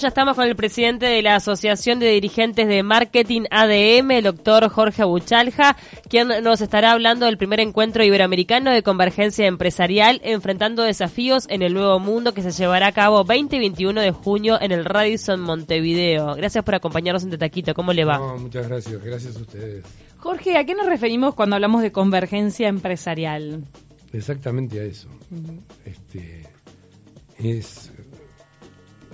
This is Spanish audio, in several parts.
Ya estamos con el presidente de la Asociación de Dirigentes de Marketing ADM, el doctor Jorge Buchalja, quien nos estará hablando del primer encuentro iberoamericano de convergencia empresarial, enfrentando desafíos en el nuevo mundo que se llevará a cabo 20 y 21 de junio en el Radisson Montevideo. Gracias por acompañarnos en Tetaquito. ¿Cómo le va? No, muchas gracias. Gracias a ustedes. Jorge, ¿a qué nos referimos cuando hablamos de convergencia empresarial? Exactamente a eso. Este, es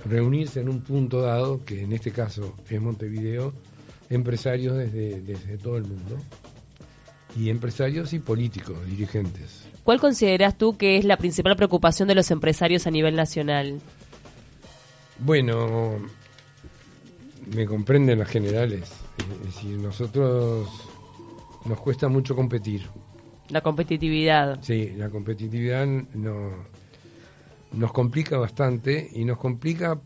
reunirse en un punto dado, que en este caso es Montevideo, empresarios desde, desde todo el mundo. Y empresarios y políticos, dirigentes. ¿Cuál consideras tú que es la principal preocupación de los empresarios a nivel nacional? Bueno, me comprenden las generales. Es decir, nosotros nos cuesta mucho competir. La competitividad. Sí, la competitividad no, nos complica bastante y nos complica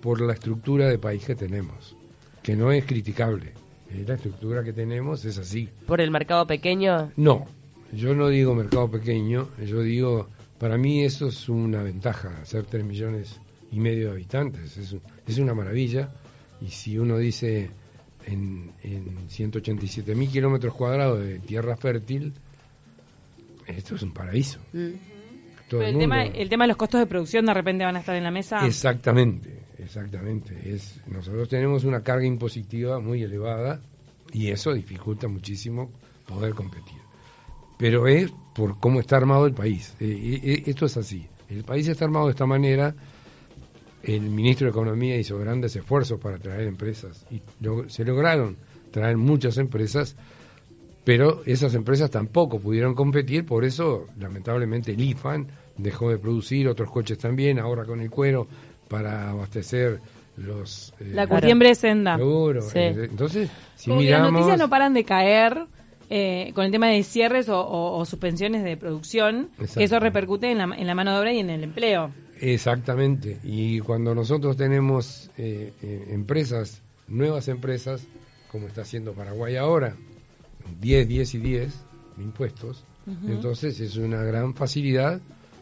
por la estructura de país que tenemos, que no es criticable. Eh, La estructura que tenemos es así. ¿Por el mercado pequeño? No, yo no digo mercado pequeño, yo digo, para mí eso es una ventaja, ser 3 millones y medio de habitantes, es, un- es una maravilla. Y si uno dice en, en 187 mil kilómetros cuadrados de tierra fértil, esto es un paraíso. Todo el el, tema, mundo- el tema de los costos de producción de repente van a estar en la mesa. Exactamente, exactamente. Es, nosotros tenemos una carga impositiva muy elevada y eso dificulta muchísimo poder competir. Pero es por cómo está armado el país. Eh, eh, esto es así. El país está armado de esta manera. El ministro de Economía hizo grandes esfuerzos para traer empresas y lo- se lograron traer muchas empresas, pero esas empresas tampoco pudieron competir, por eso lamentablemente el IFAN dejó de producir, otros coches también, ahora con el cuero para abastecer los... eh, la curtiembre es senda. Seguro. Sí. Eh, Entonces, si Como miramos... las noticias no paran de caer eh, con el tema de cierres o, o- o suspensiones de producción. Eso repercute en la, en la mano de obra y en el empleo. Exactamente. Y cuando nosotros tenemos eh, eh, empresas, nuevas empresas, como está haciendo Paraguay ahora, 10, 10 y 10 de impuestos, entonces es una gran facilidad,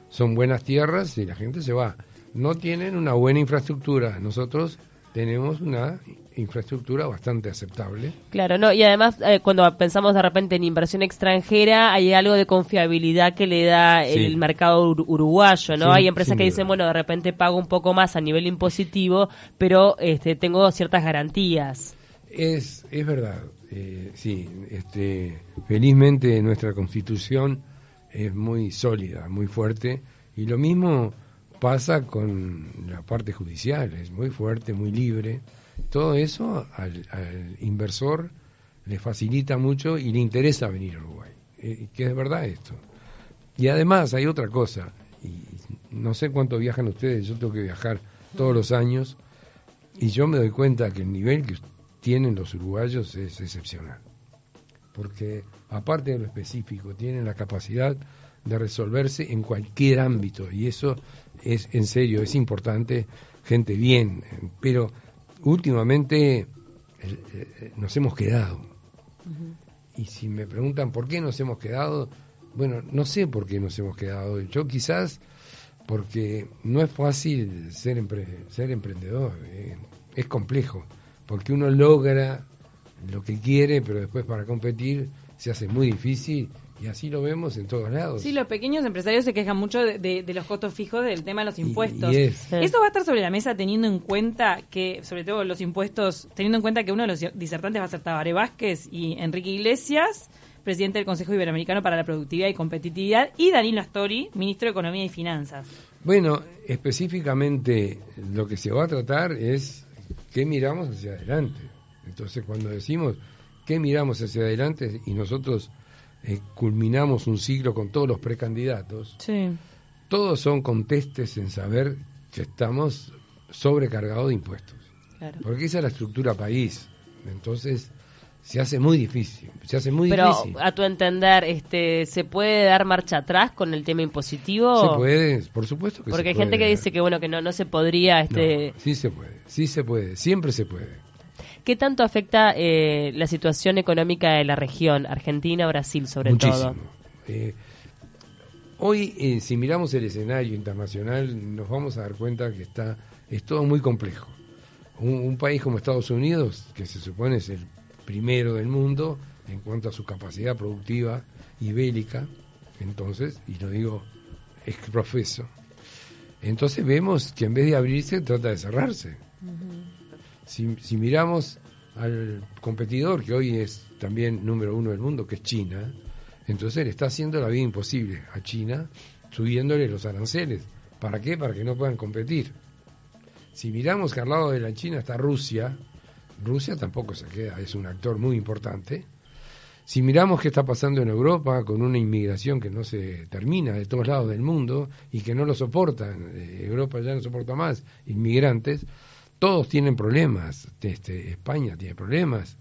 son buenas tierras y la gente se va. No tienen una buena infraestructura. Nosotros tenemos una infraestructura bastante aceptable. Claro, no, y además eh, cuando pensamos de repente en inversión extranjera, hay algo de confiabilidad que le da Sí. el mercado ur- uruguayo, ¿no? Hay empresas que dicen, bueno, de repente pago un poco más a nivel impositivo, pero este tengo ciertas garantías. Es, es verdad, eh, sí, este, felizmente nuestra constitución es muy sólida, muy fuerte, y lo mismo pasa con la parte judicial, es muy fuerte, muy libre. Todo eso al, inversor le facilita mucho y le interesa venir a Uruguay, eh, que es verdad esto. Y además hay otra cosa, y no sé cuánto viajan ustedes, yo tengo que viajar todos los años, y yo me doy cuenta que el nivel que tienen los uruguayos es excepcional. Porque aparte de lo específico, tienen la capacidad de resolverse en cualquier ámbito. Y eso es en serio, es importante, gente bien. Pero últimamente eh, nos hemos quedado. Y si me preguntan por qué nos hemos quedado, bueno, no sé por qué nos hemos quedado. Yo quizás porque no es fácil ser, empre- ser emprendedor, eh, es complejo, porque uno logra lo que quiere, pero después para competir se hace muy difícil y así lo vemos en todos lados. Sí, los pequeños empresarios se quejan mucho de, de- de los costos fijos del tema de los Y- impuestos. y es- Eso va a estar sobre la mesa teniendo en cuenta que, sobre todo los impuestos, teniendo en cuenta que uno de los disertantes va a ser Tabaré Vázquez y Enrique Iglesias, presidente del Consejo Iberoamericano para la Productividad y Competitividad, y Danilo Astori, ministro de Economía y Finanzas. Bueno, específicamente lo que se va a tratar es qué miramos hacia adelante. Entonces, cuando decimos qué miramos hacia adelante y nosotros eh, culminamos un ciclo con todos los precandidatos, Sí. todos son contestes en saber que estamos sobrecargados de impuestos. Claro. Porque esa es la estructura país. Entonces, se hace muy difícil. Se hace muy Pero difícil. a tu entender, este, ¿se puede dar marcha atrás con el tema impositivo? Se puede, por supuesto que Porque se hay gente que puede. dice que bueno que no no se podría este No, sí se puede, sí se puede, siempre se puede. ¿Qué tanto afecta eh, la situación económica de la región, Argentina, Brasil sobre Muchísimo. todo? Eh, hoy, eh, si miramos el escenario internacional, nos vamos a dar cuenta que está es todo muy complejo. Un, un país como Estados Unidos, que se supone es el primero del mundo en cuanto a su capacidad productiva y bélica, entonces, y lo digo es profeso, entonces vemos que en vez de abrirse trata de cerrarse. si, si miramos al competidor, que hoy es también número uno del mundo, que es China, entonces le está haciendo la vida imposible a China, subiéndole los aranceles. ¿Para qué? Para que no puedan competir. Si miramos que al lado de la China está Rusia, Rusia tampoco se queda, es un actor muy importante. Si miramos qué está pasando en Europa con una inmigración que no se termina de todos lados del mundo y que no lo soportan, eh, Europa ya no soporta más inmigrantes, todos tienen problemas. Este, España tiene problemas,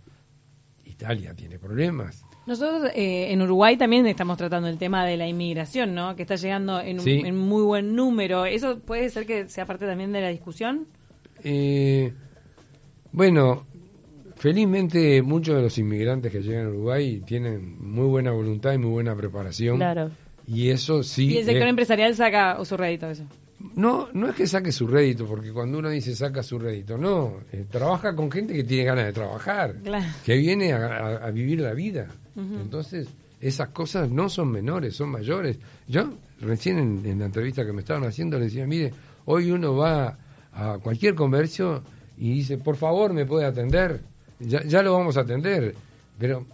Italia tiene problemas. Nosotros eh, en Uruguay también estamos tratando el tema de la inmigración, ¿no? Que está llegando en, en muy buen número. ¿Eso puede ser que sea parte también de la discusión? Eh, bueno, felizmente muchos de los inmigrantes que llegan a Uruguay tienen muy buena voluntad y muy buena preparación. Claro. Y eso sí. Y el sector empresarial saca su rédito eso. No, no es que saque su rédito, porque cuando uno dice saca su rédito, no, eh, trabaja con gente que tiene ganas de trabajar, que viene a, vivir la vida. Entonces, esas cosas no son menores, son mayores. Yo recién en, la entrevista que me estaban haciendo le decía, mire, hoy uno va a cualquier comercio y dice, por favor, me puede atender, ya, ya lo vamos a atender, pero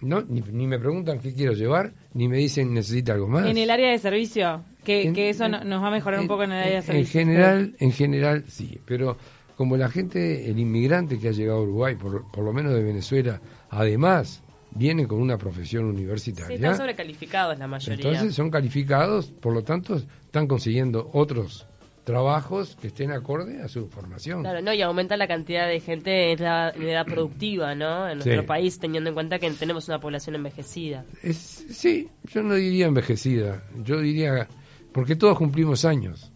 no ni, ni me preguntan qué quiero llevar, ni me dicen necesita algo más. En el área de servicio, que, eso nos va a mejorar un poco en el área de servicio. En general, en general sí, pero como la gente, el inmigrante que ha llegado a Uruguay, por, por lo menos de Venezuela, además viene con una profesión universitaria. Sí, están sobrecalificados la mayoría. Entonces son calificados, por lo tanto están consiguiendo otros trabajos que estén acorde a su formación. Claro, no, y aumenta la cantidad de gente en la, edad productiva, ¿no? En nuestro país, teniendo en cuenta que tenemos una población envejecida. Es, sí, yo no diría envejecida, yo diría, porque todos cumplimos años.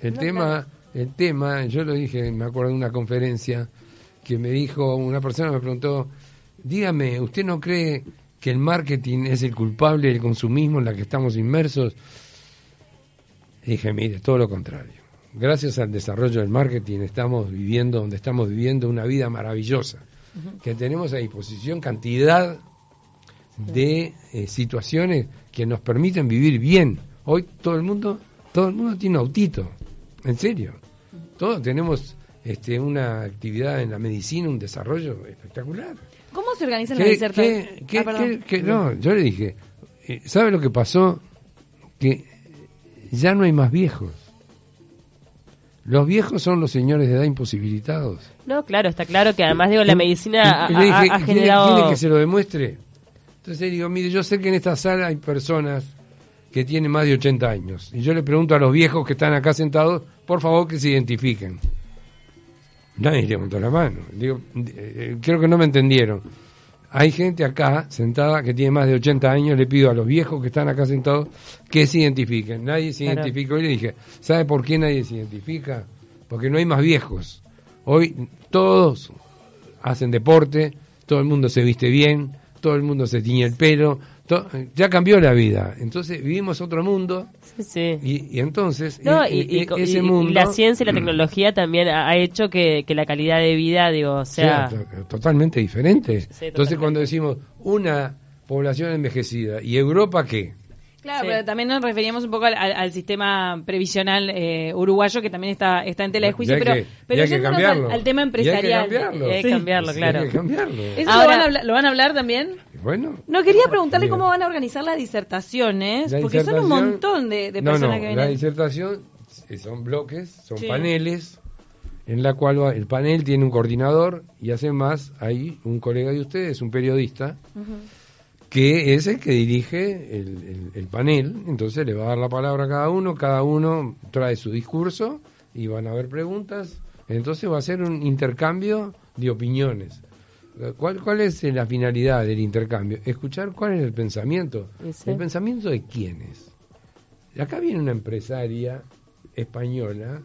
El tema, el tema, yo lo dije, me acuerdo de una conferencia que me dijo, una persona me preguntó, dígame, ¿usted no cree que el marketing es el culpable del consumismo en la que estamos inmersos? dije, mire, todo lo contrario gracias al desarrollo del marketing estamos viviendo donde estamos viviendo una vida maravillosa, que tenemos a disposición cantidad de eh, situaciones que nos permiten vivir bien. Hoy todo el mundo, todo el mundo tiene un autito, en serio. Todos tenemos este, una actividad en la medicina, un desarrollo espectacular. ¿Cómo se organiza la disertación? Ah, no, yo le dije, eh, ¿sabe lo que pasó? Que ya no hay más viejos. Los viejos son los señores de edad imposibilitados. No, claro, está claro que además digo la medicina ha, generado. ¿quiere, que se lo demuestre? Entonces digo, mire, yo sé que en esta sala hay personas que tienen más de 80 años y yo le pregunto a los viejos que están acá sentados, por favor que se identifiquen. Nadie levantó la mano. Digo, eh, eh, creo que no me entendieron. Hay gente acá sentada que tiene más de 80 años, le pido a los viejos que están acá sentados que se identifiquen. Nadie se identificó y le dije, ¿sabe por qué nadie se identifica? Porque no hay más viejos. Hoy todos hacen deporte, todo el mundo se viste bien, todo el mundo se tiñe el pelo, ya cambió la vida. Entonces vivimos otro mundo. Y, entonces y, ese mundo. la ciencia y la tecnología también ha hecho que, la calidad de vida, digo, sea. totalmente diferente. entonces, cuando decimos una población envejecida, ¿y Europa qué? Claro, pero también nos referíamos un poco al, sistema previsional eh, uruguayo que también está, está en tela de juicio, pero, pero al, tema empresarial. hay que cambiarlo, claro. ¿Eso lo, van a hablar, también? Bueno. No, quería preguntarle cómo van a organizar las disertaciones, porque son un montón de, personas que vienen. La disertación son bloques, son paneles, en la cual el panel tiene un coordinador y hace más hay un colega de ustedes, un periodista que es el que dirige el, panel, entonces le va a dar la palabra a cada uno, cada uno trae su discurso y van a haber preguntas, entonces va a ser un intercambio de opiniones. ¿Cuál, ¿Cuál es la finalidad del intercambio? Escuchar cuál es el pensamiento. ¿El pensamiento de quiénes? Acá viene una empresaria española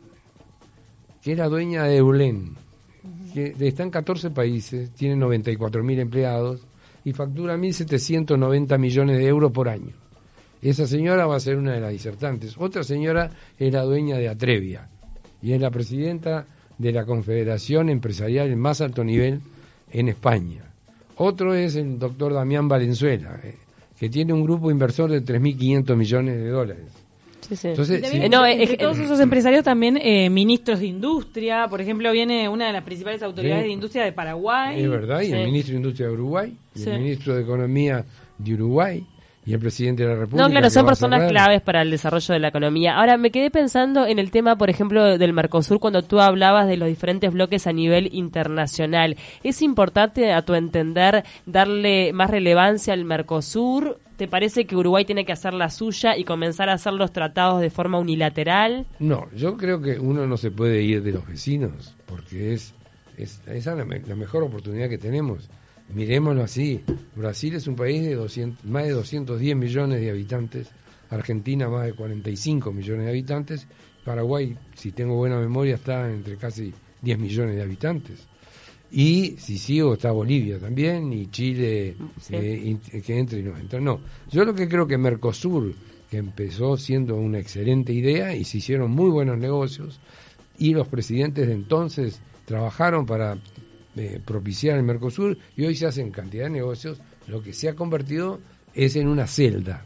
que era dueña de Eulen, que está en 14 países, tiene 94 mil empleados, y factura 1.790 millones de euros por año. Esa señora va a ser una de las disertantes. Otra señora es la dueña de Atrevia, y es la presidenta de la Confederación Empresarial en más alto nivel en España. Otro es el doctor Damián Valenzuela, eh, que tiene un grupo inversor de 3.500 millones de dólares. Sí, sí. Entonces, sí, No, es- todos esos empresarios también eh, ministros de industria, por ejemplo, viene una de las principales autoridades Sí. de industria de Paraguay. es verdad, y Sí. el ministro de Industria de Uruguay, y Sí. el ministro de Economía de Uruguay, y el presidente de la República. No, claro, son personas claves para el desarrollo de la economía. Ahora, me quedé pensando en el tema, por ejemplo, del Mercosur, cuando tú hablabas de los diferentes bloques a nivel internacional. ¿Es importante, a tu entender, darle más relevancia al Mercosur? ¿Te parece que Uruguay tiene que hacer la suya y comenzar a hacer los tratados de forma unilateral? No, yo creo que uno no se puede ir de los vecinos, porque es, es esa es la mejor oportunidad que tenemos. Miremoslo así, Brasil es un país de 200, más de 210 millones de habitantes, Argentina más de 45 millones de habitantes, Paraguay, si tengo buena memoria, está entre casi 10 millones de habitantes. Y si sigo está Bolivia también y Chile Sí. eh, que entre y no entra. No, yo lo que creo que Mercosur, que empezó siendo una excelente idea y se hicieron muy buenos negocios y los presidentes de entonces trabajaron para eh, propiciar el Mercosur y hoy se hacen cantidad de negocios, lo que se ha convertido es en una celda.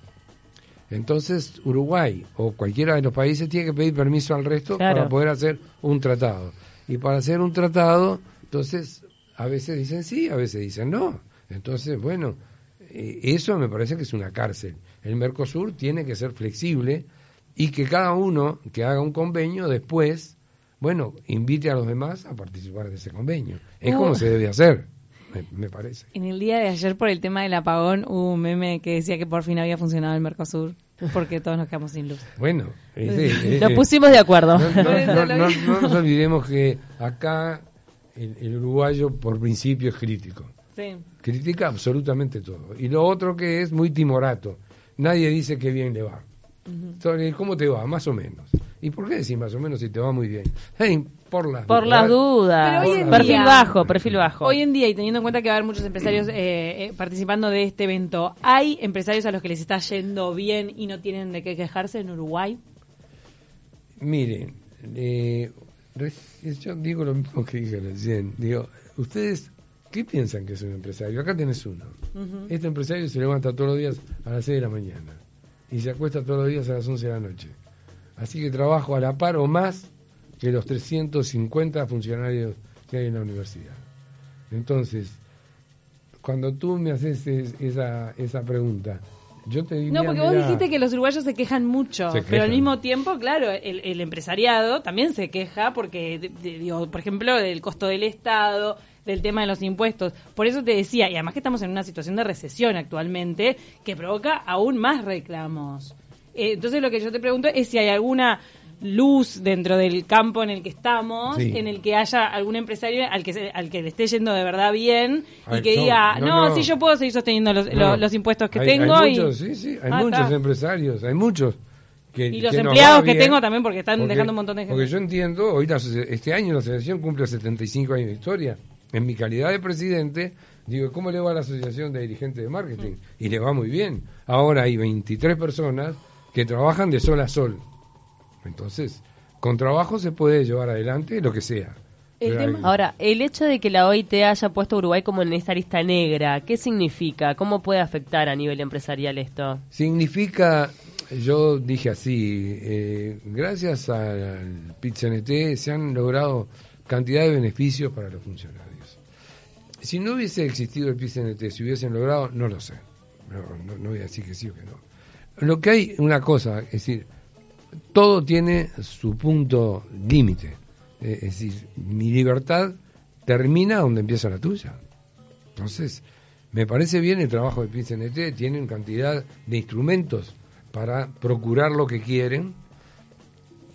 Entonces Uruguay o cualquiera de los países tiene que pedir permiso al resto Claro. para poder hacer un tratado. Y para hacer un tratado, entonces a veces dicen sí, a veces dicen no. Entonces, bueno, eh, eso me parece que es una cárcel. El Mercosur tiene que ser flexible y que cada uno que haga un convenio después, bueno, invite a los demás a participar de ese convenio. Es Uh. como se debe hacer, me, me parece. En el día de ayer, por el tema del apagón, hubo un meme que decía que por fin había funcionado el Mercosur, porque todos nos quedamos sin luz. Bueno, ese- eh, Nos pusimos de acuerdo. No, no, no, no, no nos olvidemos que acá el, el uruguayo por principio es crítico. Sí. Critica absolutamente todo. Y lo otro que es muy timorato. Nadie dice que bien le va. Sobre ¿Cómo te va? Más o menos. ¿Y por qué decir más o menos si te va muy bien? Hey, por las Por las dudas. Pero hoy en Perfil día- bajo, perfil bajo. Hoy en día, y teniendo en cuenta que va a haber muchos empresarios eh, eh, participando de este evento, ¿hay empresarios a los que les está yendo bien y no tienen de qué quejarse en Uruguay? Miren, eh, yo digo lo mismo que dije recién. Digo, ustedes, ¿qué piensan que es un empresario? Acá tenés uno. Este empresario se levanta todos los días a las 6 de la mañana y se acuesta todos los días a las 11 de la noche. Así que trabajo a la par o más que los 350 funcionarios que hay en la universidad. Entonces, cuando tú me haces es- esa, esa pregunta, yo te diría... No, porque vos mirá, dijiste que los uruguayos se quejan mucho, Se pero al mismo tiempo, claro, el, el empresariado también se queja porque, de- de- digo, por ejemplo, del costo del Estado, del tema de los impuestos. Por eso te decía, y además que estamos en una situación de recesión actualmente que provoca aún más reclamos. Eh, entonces lo que yo te pregunto es si hay alguna luz dentro del campo en el que estamos, Sí. en el que haya algún empresario al que se- al que le esté yendo de verdad bien y que no, diga, no, no, no. sí, yo puedo seguir sosteniendo los, los impuestos que hay- tengo. Hay y... muchos, sí, sí, hay Ah, muchos está. empresarios, hay muchos. Que, Y los que empleados que bien, tengo también, porque están dejando un montón de gente. Porque yo entiendo, hoy la este año la asociación cumple 75 años de historia. En mi calidad de presidente, digo, ¿cómo le va a la asociación de dirigentes de marketing? Y le va muy bien. Ahora hay 23 personas que trabajan de sol a sol. Entonces, con trabajo se puede llevar adelante lo que sea. El tema- Ahora, el hecho de que la OIT haya puesto a Uruguay como en esta lista negra, ¿qué significa? ¿Cómo puede afectar a nivel empresarial esto? Significa, yo dije así, eh, gracias al PIT-CNT se han logrado cantidad de beneficios para los funcionarios. Si no hubiese existido el PIT-CNT, si hubiesen logrado, no lo sé. No, no- no voy a decir que sí o que no. Lo que hay, una cosa, es decir, todo tiene su punto límite. Eh, Es decir, mi libertad termina donde empieza la tuya. Entonces, me parece bien el trabajo del PCNT, tienen cantidad de instrumentos para procurar lo que quieren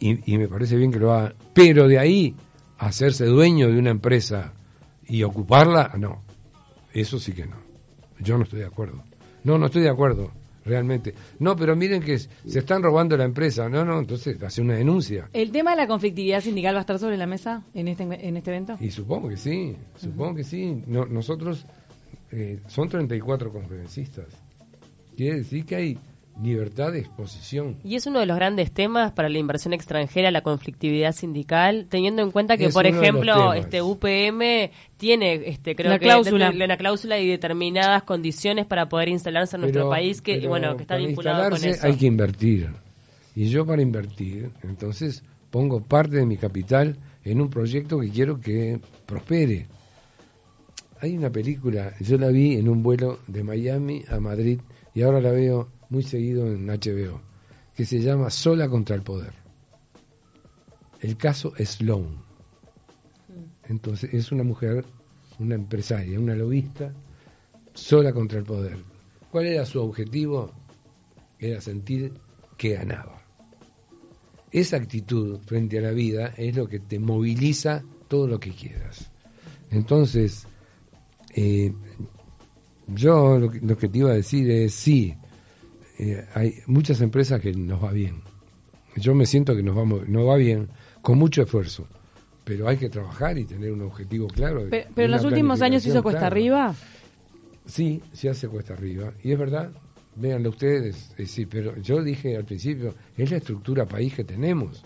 y, y me parece bien que lo hagan. Pero de ahí hacerse dueño de una empresa y ocuparla, no. Eso sí que no. Yo no estoy de acuerdo. No, no estoy de acuerdo, realmente. No, pero miren que se están robando la empresa. No, no, entonces hace una denuncia. ¿El tema de la conflictividad sindical va a estar sobre la mesa en este, en este evento? Y supongo que sí, supongo que sí. No, nosotros, eh, son 34 conferencistas. Quiere decir que hay libertad de exposición. Y es uno de los grandes temas para la inversión extranjera, la conflictividad sindical, teniendo en cuenta que, Es por ejemplo, este UPM tiene, este, creo La que cláusula. de- la cláusula y determinadas condiciones para poder instalarse en nuestro país que, bueno, que está para vinculado con eso. hay que invertir. Y yo para invertir, entonces pongo parte de mi capital en un proyecto que quiero que prospere. Hay una película, yo la vi en un vuelo de Miami a Madrid y ahora la veo muy seguido en HBO, que se llama Sola contra el Poder. El caso Sloan. Entonces es una mujer, una empresaria, una lobista, sola contra el poder. ¿Cuál era su objetivo? Era sentir que ganaba. Esa actitud frente a la vida es lo que te moviliza todo lo que quieras. Entonces, eh, yo lo que, lo que te iba a decir es, sí, eh, hay muchas empresas que nos va bien. Yo me siento que nos, vamos, nos va bien con mucho esfuerzo, pero hay que trabajar y tener un objetivo claro. Pero, en los últimos años hizo planificación cuesta clara. arriba. Sí, se hace cuesta arriba. Y es verdad, véanlo ustedes, eh, sí, pero yo dije al principio, es la estructura país que tenemos.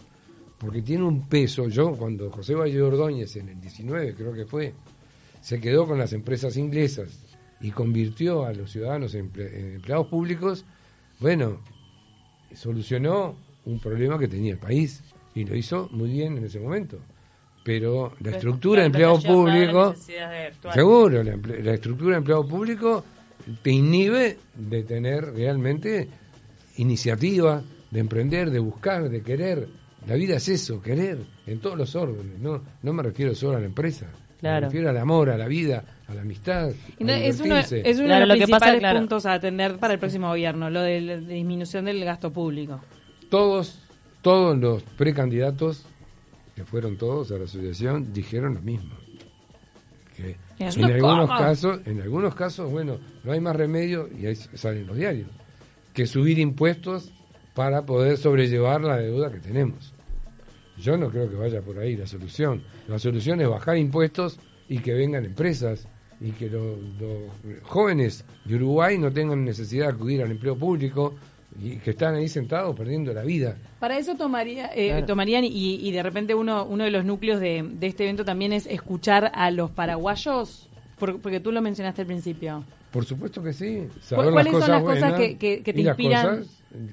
Porque tiene un peso. Yo, cuando José Valle Ordóñez, en el 19 creo que fue, se quedó con las empresas inglesas y convirtió a los ciudadanos en empleados públicos, bueno, solucionó un problema que tenía el país y lo hizo muy bien en ese momento. Pero la estructura de empleado público... Seguro, la, estructura de empleado público te inhibe de tener realmente iniciativa, de emprender, de buscar, de querer. La vida es eso, querer, en todos los órdenes. No, no me refiero solo a la empresa. Claro. Me refiero al amor, a la vida, a la amistad. Y no, a es uno, es uno Claro, de lo los que pasa, principales claro. puntos a atender para el próximo gobierno, lo de la disminución del gasto público. Todos, todos los precandidatos, que fueron todos a la asociación, dijeron lo mismo. Que en algunos casos, en algunos casos, bueno, no hay más remedio, y ahí salen los diarios, que subir impuestos para poder sobrellevar la deuda que tenemos. Yo no creo que vaya por ahí la solución. La solución es bajar impuestos y que vengan empresas y que lo- los jóvenes de Uruguay no tengan necesidad de acudir al empleo público y que están ahí sentados perdiendo la vida. Para eso tomaría, eh, Claro. tomarían y, y de repente uno, uno de los núcleos de, de este evento también es escuchar a los paraguayos, por- porque tú lo mencionaste al principio. Por supuesto que sí. Saber ¿Cu- cuáles las son las cosas que- que- que te y las inspiran? cosas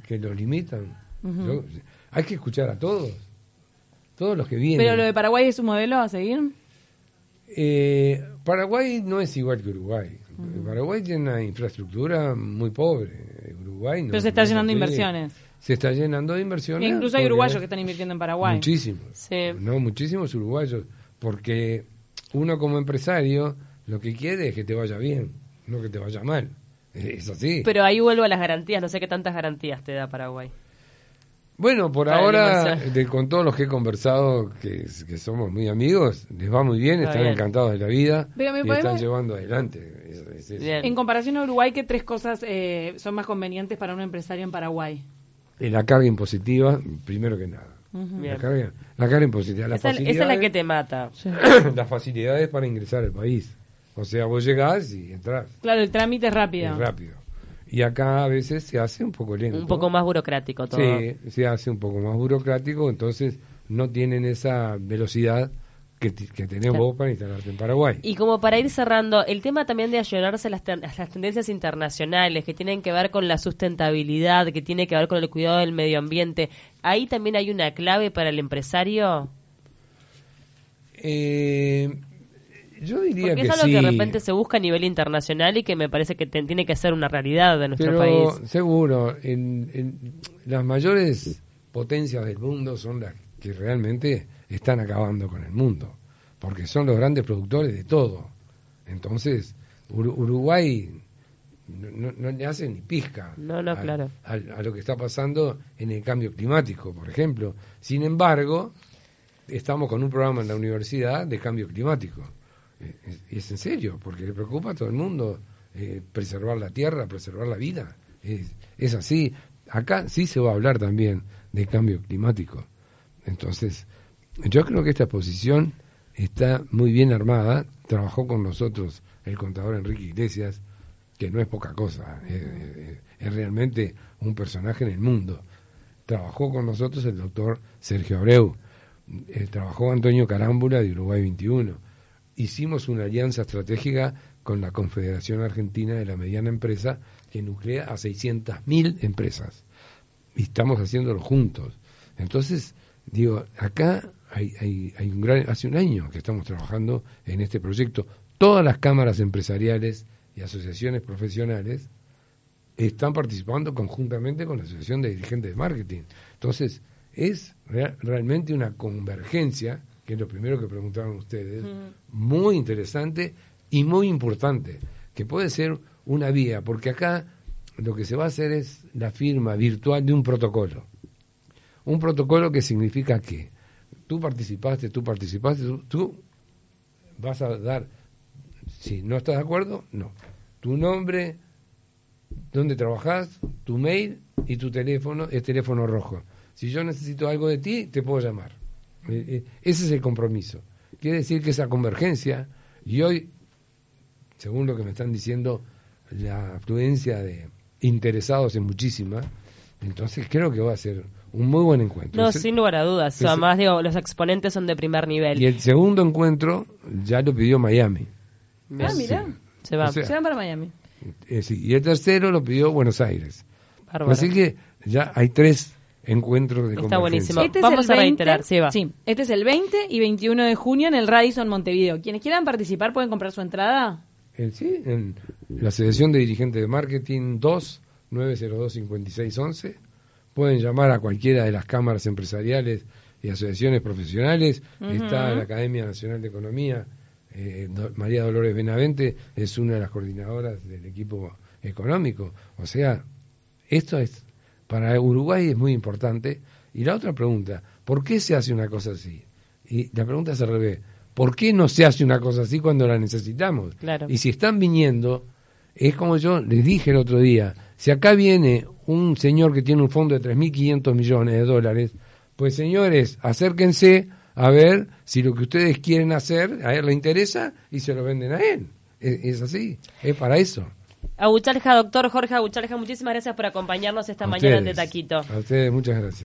que los limitan. Yo- hay que escuchar a todos. Todos los que vienen. Pero lo de Paraguay es un modelo a seguir. Eh, Paraguay no es igual que Uruguay. Paraguay tiene una infraestructura muy pobre. Uruguay no. Pero se está no llenando de inversiones. Se está llenando de inversiones. E incluso hay uruguayos que están invirtiendo en Paraguay. Muchísimos. Sí. No, muchísimos uruguayos. Porque uno como empresario lo que quiere es que te vaya bien, no que te vaya mal. Es así. Pero ahí vuelvo a las garantías, no sé qué tantas garantías te da Paraguay. Bueno, por Para ahora, de, con todos los que he conversado, que, que somos muy amigos, les va muy bien, Está están bien. encantados de la vida Pero me y podemos- están llevando adelante. Es- es. En comparación a Uruguay, ¿qué tres cosas eh, son más convenientes para un empresario en Paraguay? Eh, La carga impositiva, primero que nada. La, carga, la carga impositiva. La Esa, esa es la que te mata. las facilidades para ingresar al país. O sea, vos llegás y entras. Claro, el trámite es rápido. Es rápido. Y acá a veces se hace un poco lento. Un poco más burocrático todo. Sí, se hace un poco más burocrático, entonces no tienen esa velocidad que, que tenés Claro. vos para instalarte en Paraguay. Y como para ir cerrando, el tema también de ayudarse a las, ten- las tendencias internacionales que tienen que ver con la sustentabilidad, que tiene que ver con el cuidado del medio ambiente, ahí también hay una clave para el empresario. Eh, yo diría Porque que es algo sí, que de repente se busca a nivel internacional y que me parece que te- tiene que ser una realidad de nuestro pero país. seguro, en, en- las mayores potencias del mundo son las que realmente están acabando con el mundo, porque son los grandes productores de todo. Entonces, Uru- Uruguay no, no- no le hace ni pizca No, no, a, claro. a- a lo que está pasando en el cambio climático, por ejemplo. Sin embargo, estamos con un programa en la universidad de cambio climático. Eh, es- es en serio, porque le preocupa a todo el mundo eh, preservar la tierra, preservar la vida. Es, es así. Acá sí se va a hablar también de cambio climático. Entonces, yo creo que esta exposición está muy bien armada. Trabajó con nosotros el contador Enrique Iglesias, que no es poca cosa, es, es- realmente un personaje en el mundo. Trabajó con nosotros el doctor Sergio Abreu, eh, trabajó Antonio Carámbula de Uruguay 21. Hicimos una alianza estratégica con la Confederación Argentina de la Mediana Empresa que nuclea a 600.000 empresas. Y estamos haciéndolo juntos. Entonces, digo, acá hay, hay, hay un gran, hace un año que estamos trabajando en este proyecto. Todas las cámaras empresariales y asociaciones profesionales están participando conjuntamente con la Asociación de Dirigentes de Marketing. Entonces, es rea- realmente una convergencia, que es lo primero que preguntaron ustedes, muy interesante y muy importante, que puede ser una vía, porque acá lo que se va a hacer es la firma virtual de un protocolo. Un protocolo que significa que tú participaste, tú participaste, tú, tú vas a dar, si no estás de acuerdo, no. Tu nombre, dónde trabajás, tu mail y tu teléfono es teléfono rojo. Si yo necesito algo de ti, te puedo llamar. Eh, eh, Ese es el compromiso. Quiere decir que esa convergencia, y hoy, según lo que me están diciendo, la afluencia de interesados es muchísima, entonces creo que va a ser un muy buen encuentro. No, sin lugar a dudas. Además, digo, los exponentes son de primer nivel. Y el segundo encuentro ya lo pidió Miami. Ah, mira. Se va. O sea, Se van para Miami. Eh, sí, y el tercero lo pidió Buenos Aires. Bárbaro. Así que ya hay tres encuentros de Está buenísimo. Este es Vamos el a 20, reiterar, sí, este es el 20 y 21 de junio en el Radisson Montevideo. Quienes quieran participar pueden comprar su entrada. En, sí, en la Asociación de Dirigentes de Marketing 2 902 5611 pueden llamar a cualquiera de las cámaras empresariales y asociaciones profesionales. Está la Academia Nacional de Economía. eh, Do- María Dolores Benavente es una de las coordinadoras del equipo económico. O sea, esto es para Uruguay es muy importante. Y la otra pregunta, ¿por qué se hace una cosa así? Y la pregunta es al revés. ¿Por qué no se hace una cosa así cuando la necesitamos? Claro. Y si están viniendo, es como yo les dije el otro día, si acá viene un señor que tiene un fondo de 3.500 millones de dólares, pues señores, acérquense a ver si lo que ustedes quieren hacer a él le interesa y se lo venden a él. Es, es así, es para eso. Aguchalja, doctor Jorge Aguchalja, muchísimas gracias por acompañarnos esta A mañana en De ustedes. Taquito. A ustedes, muchas gracias.